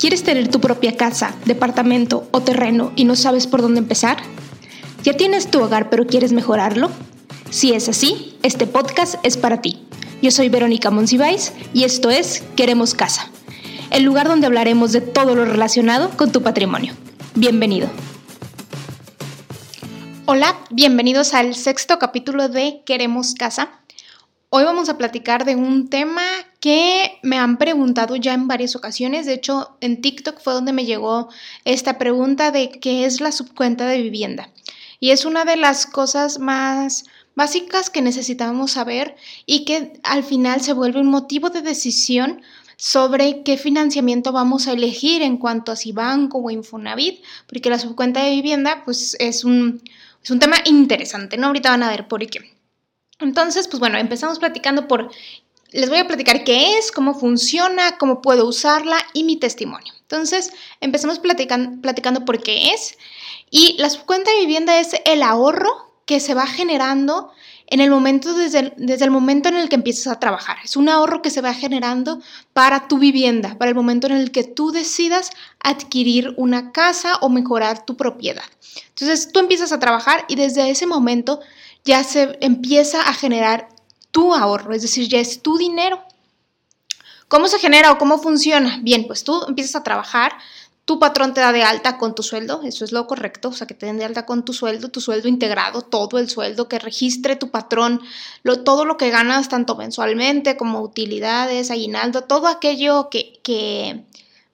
¿Quieres tener tu propia casa, departamento o terreno y no sabes por dónde empezar? ¿Ya tienes tu hogar pero quieres mejorarlo? Si es así, este podcast es para ti. Yo soy Verónica Monsiváis y esto es Queremos Casa, el lugar donde hablaremos de todo lo relacionado con tu patrimonio. Bienvenido. Hola, bienvenidos al sexto capítulo de Queremos Casa. Hoy vamos a platicar de un tema que me han preguntado ya en varias ocasiones. De hecho, en TikTok fue donde me llegó esta pregunta de qué es la subcuenta de vivienda. Y es una de las cosas más básicas que necesitamos saber y que al final se vuelve un motivo de decisión sobre qué financiamiento vamos a elegir en cuanto a si banco o Infonavit, porque la subcuenta de vivienda pues es un, es un tema interesante, ¿no? Ahorita van a ver por qué. Entonces, pues bueno, empezamos platicando por, les voy a platicar qué es, cómo funciona, cómo puedo usarla y mi testimonio. Entonces, empezamos platicando, platicando por qué es. Y la subcuenta de vivienda es el ahorro que se va generando en el momento, desde el, desde el momento en el que empiezas a trabajar. Es un ahorro que se va generando para tu vivienda, para el momento en el que tú decidas adquirir una casa o mejorar tu propiedad. Entonces, tú empiezas a trabajar y desde ese momento ya se empieza a generar tu ahorro, es decir, ya es tu dinero. ¿Cómo se genera o cómo funciona? Bien, pues tú empiezas a trabajar, tu patrón te da de alta con tu sueldo, eso es lo correcto, o sea, que te den de alta con tu sueldo, tu sueldo integrado, todo el sueldo, que registre tu patrón, lo, todo lo que ganas, tanto mensualmente como utilidades, aguinaldo, todo aquello que, que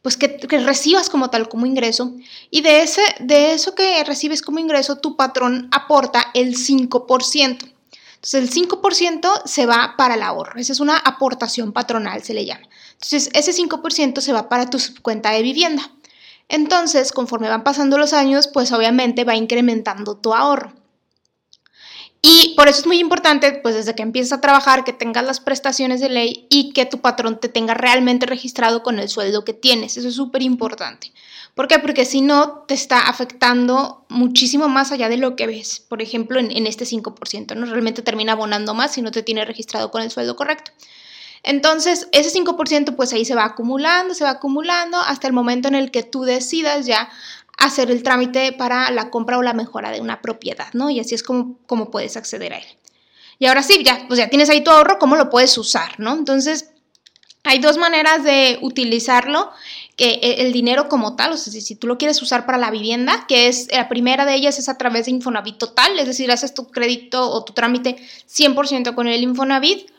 pues que, recibas como tal como ingreso y de, ese, de eso que recibes como ingreso tu patrón aporta el 5%. Entonces el 5% se va para el ahorro, esa es una aportación patronal se le llama. Entonces ese 5% se va para tu cuenta de vivienda. Entonces conforme van pasando los años pues obviamente va incrementando tu ahorro. Y por eso es muy importante, pues desde que empiezas a trabajar, que tengas las prestaciones de ley y que tu patrón te tenga realmente registrado con el sueldo que tienes. Eso es súper importante. ¿Por qué? Porque si no, te está afectando muchísimo más allá de lo que ves. Por ejemplo, en, este 5%, ¿no? Realmente termina abonando más si no te tiene registrado con el sueldo correcto. Entonces, ese 5% pues ahí se va acumulando, se va acumulando hasta el momento en el que tú decidas ya hacer el trámite para la compra o la mejora de una propiedad, ¿no? Y así es como, como puedes acceder a él. Y ahora sí, ya, pues ya tienes ahí tu ahorro, ¿cómo lo puedes usar, ¿no? Entonces, hay dos maneras de utilizarlo, que e, el dinero como tal, o sea, si, si, tú lo quieres usar para la vivienda, que es la primera de ellas es a través de Infonavit total, es decir, haces tu crédito o tu trámite 100% con el Infonavit,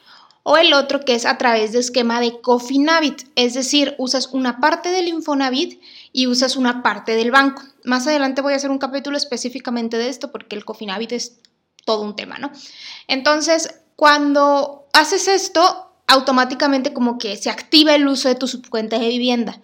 o el otro que es a través de esquema de Cofinavit, es decir, usas una parte del Infonavit y usas una parte del banco. Más adelante voy a hacer un capítulo específicamente de esto porque el Cofinavit es todo un tema, ¿no? Entonces, cuando haces esto, automáticamente como que se activa el uso de tu subcuenta de vivienda.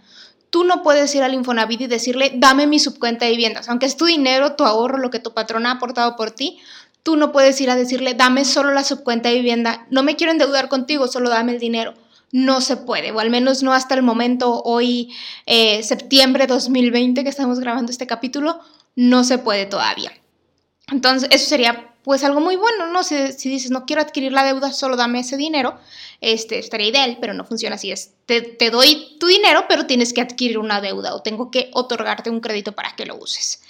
Tú no puedes ir al Infonavit y decirle, dame mi subcuenta de viviendas, aunque es tu dinero, tu ahorro, lo que tu patrón ha aportado por ti, Tú no puedes ir a decirle, dame solo la subcuenta de vivienda, no me quiero endeudar contigo, solo dame el dinero. No se puede, o al menos no hasta el momento, hoy, eh, septiembre 2020, que estamos grabando este capítulo, no se puede todavía. Entonces, eso sería pues algo muy bueno, ¿no? Si, dices, no quiero adquirir la deuda, solo dame ese dinero, este, estaría ideal, pero no funciona así. Es, te, te, doy tu dinero, pero tienes que adquirir una deuda o tengo que otorgarte un crédito para que lo uses.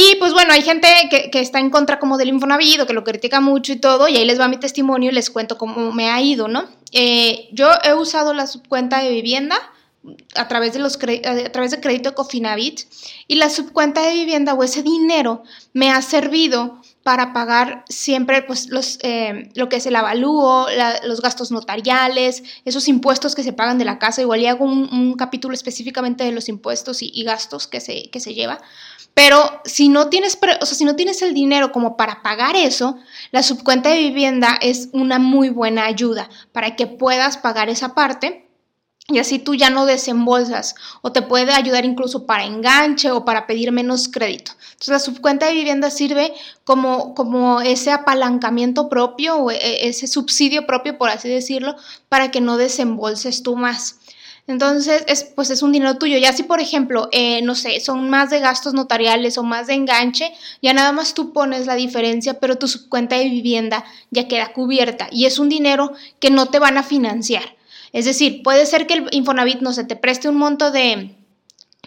Y pues bueno, hay gente que, está en contra como del Infonavit que lo critica mucho y todo, y ahí les va mi testimonio y les cuento cómo me ha ido, ¿no? Eh, yo he usado la subcuenta de vivienda a través de los a través de crédito Cofinavit y la subcuenta de vivienda o ese dinero me ha servido para pagar siempre pues, los, eh, lo que es el avalúo, los gastos notariales, esos impuestos que se pagan de la casa. Igual y hago un, capítulo específicamente de los impuestos y, y, gastos que se, que se lleva. Pero si no, tienes, o sea, si no tienes el dinero como para pagar eso, la subcuenta de vivienda es una muy buena ayuda para que puedas pagar esa parte y así tú ya no desembolsas o te puede ayudar incluso para enganche o para pedir menos crédito. Entonces la subcuenta de vivienda sirve como, como ese apalancamiento propio o e, ese subsidio propio, por así decirlo, para que no desembolses tú más. Entonces, es, pues es un dinero tuyo. Ya si, por ejemplo, eh, no sé, son más de gastos notariales o más de enganche, ya nada más tú pones la diferencia, pero tu cuenta de vivienda ya queda cubierta y es un dinero que no te van a financiar. Es decir, puede ser que el Infonavit, no se te preste un monto de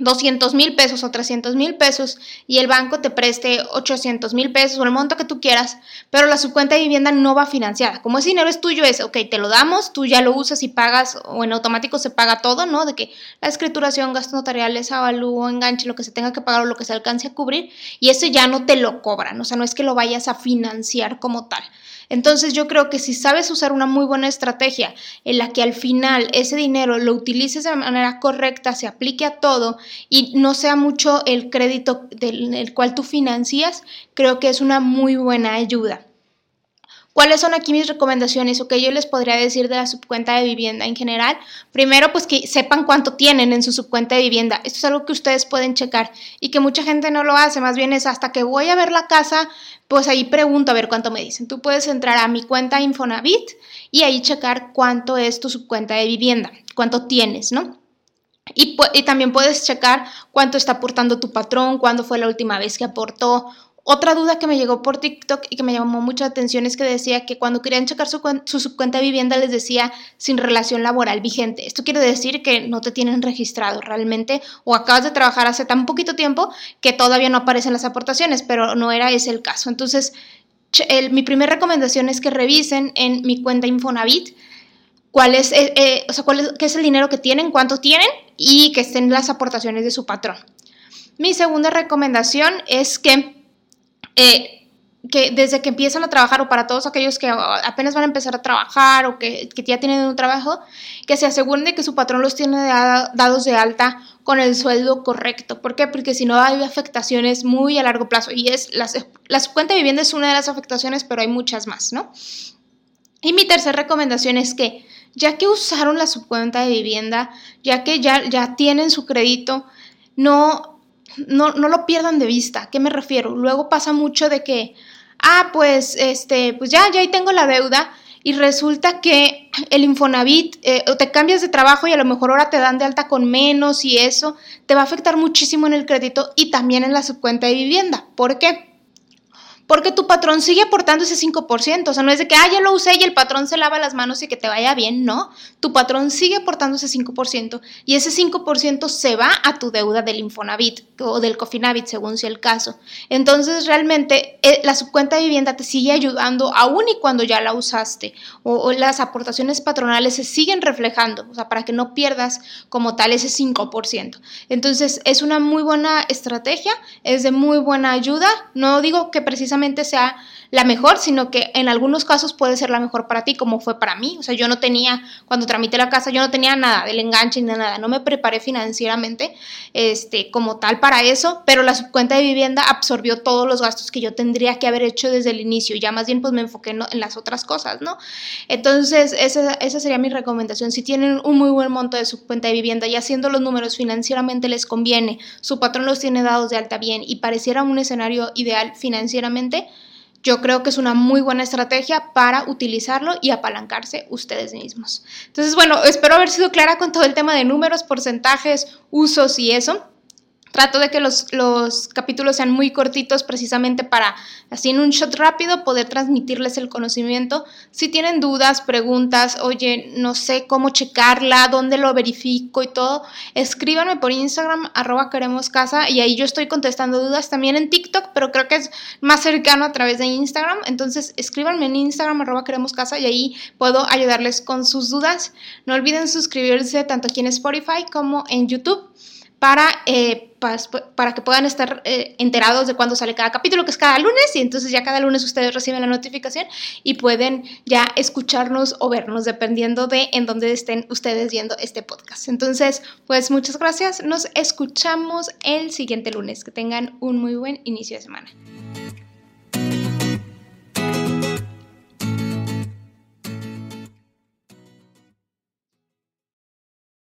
200 mil pesos o 300 mil pesos y el banco te preste 800 mil pesos o el monto que tú quieras, pero la subcuenta de vivienda no va financiada. Como ese dinero es tuyo, es, ok, te lo damos, tú ya lo usas y pagas o en automático se paga todo, ¿no? De que la escrituración, gastos notariales, avalúo, enganche, lo que se tenga que pagar o lo que se alcance a cubrir y eso ya no te lo cobran, o sea, no es que lo vayas a financiar como tal. Entonces yo creo que si sabes usar una muy buena estrategia en la que al final ese dinero lo utilices de manera correcta, se aplique a todo y no sea mucho el crédito del cual tú financias, creo que es una muy buena ayuda. ¿Cuáles son aquí mis recomendaciones o qué yo les podría decir de la subcuenta de vivienda en general? Primero, pues que sepan cuánto tienen en su subcuenta de vivienda. Esto es algo que ustedes pueden checar y que mucha gente no lo hace. Más bien es hasta que voy a ver la casa, pues ahí pregunto a ver cuánto me dicen. Tú puedes entrar a mi cuenta Infonavit y ahí checar cuánto es tu subcuenta de vivienda, cuánto tienes, ¿no? Y, y, también puedes checar cuánto está aportando tu patrón, cuándo fue la última vez que aportó otra duda que me llegó por TikTok y que me llamó mucha atención es que decía que cuando querían checar su, su subcuenta de vivienda les decía sin relación laboral vigente. Esto quiere decir que no te tienen registrado realmente o acabas de trabajar hace tan poquito tiempo que todavía no aparecen las aportaciones, pero no era ese el caso. Entonces, mi primera recomendación es que revisen en mi cuenta Infonavit cuál es, eh, eh, o sea, cuál es, qué es el dinero que tienen, cuánto tienen y que estén las aportaciones de su patrón. Mi segunda recomendación es que eh, que desde que empiezan a trabajar o para todos aquellos que apenas van a empezar a trabajar o que, ya tienen un trabajo, que se aseguren de que su patrón los tiene dados de alta con el sueldo correcto. ¿Por qué? Porque si no hay afectaciones muy a largo plazo y es la, la cuenta de vivienda es una de las afectaciones, pero hay muchas más, ¿no? Y mi tercera recomendación es que ya que usaron la subcuenta de vivienda, ya que ya, ya tienen su crédito, no no, no lo pierdan de vista. ¿A qué me refiero? Luego pasa mucho de que, ah, pues, este, pues ya, ya ahí tengo la deuda y resulta que el Infonavit, eh, o te cambias de trabajo y a lo mejor ahora te dan de alta con menos y eso te va a afectar muchísimo en el crédito y también en la subcuenta de vivienda. ¿Por qué? Porque tu patrón sigue aportando ese 5%. O sea, no es de que, ah, ya lo usé y el patrón se lava las manos y que te vaya bien. No, tu patrón sigue aportando ese 5% y ese 5% se va a tu deuda del Infonavit o del Cofinavit, según sea el caso. Entonces, realmente, eh, la subcuenta de vivienda te sigue ayudando aún y cuando ya la usaste. O, o las aportaciones patronales se siguen reflejando, o sea, para que no pierdas como tal ese 5%. Entonces, es una muy buena estrategia, es de muy buena ayuda. No digo que precisamente sea la mejor, sino que en algunos casos puede ser la mejor para ti, como fue para mí. O sea, yo no tenía, cuando tramité la casa, yo no tenía nada del enganche ni nada, no me preparé financieramente este, como tal para eso, pero la subcuenta de vivienda absorbió todos los gastos que yo tendría que haber hecho desde el inicio. Ya más bien pues me enfoqué en, las otras cosas, ¿no? Entonces, esa, esa sería mi recomendación. Si tienen un muy buen monto de subcuenta de vivienda y haciendo los números financieramente les conviene, su patrón los tiene dados de alta bien y pareciera un escenario ideal financieramente, yo creo que es una muy buena estrategia para utilizarlo y apalancarse ustedes mismos. Entonces, bueno, espero haber sido clara con todo el tema de números, porcentajes, usos y eso. Trato de que los, capítulos sean muy cortitos precisamente para, así en un shot rápido, poder transmitirles el conocimiento. Si tienen dudas, preguntas, oye, no sé cómo checarla, dónde lo verifico y todo, escríbanme por Instagram, arroba queremos casa, y ahí yo estoy contestando dudas también en TikTok, pero creo que es más cercano a través de Instagram. Entonces, escríbanme en Instagram, arroba queremos casa, y ahí puedo ayudarles con sus dudas. No olviden suscribirse tanto aquí en Spotify como en YouTube para, eh, para, que puedan estar eh, enterados de cuándo sale cada capítulo, que es cada lunes, y entonces ya cada lunes ustedes reciben la notificación y pueden ya escucharnos o vernos dependiendo de en dónde estén ustedes viendo este podcast. Entonces, pues muchas gracias, nos escuchamos el siguiente lunes, que tengan un muy buen inicio de semana.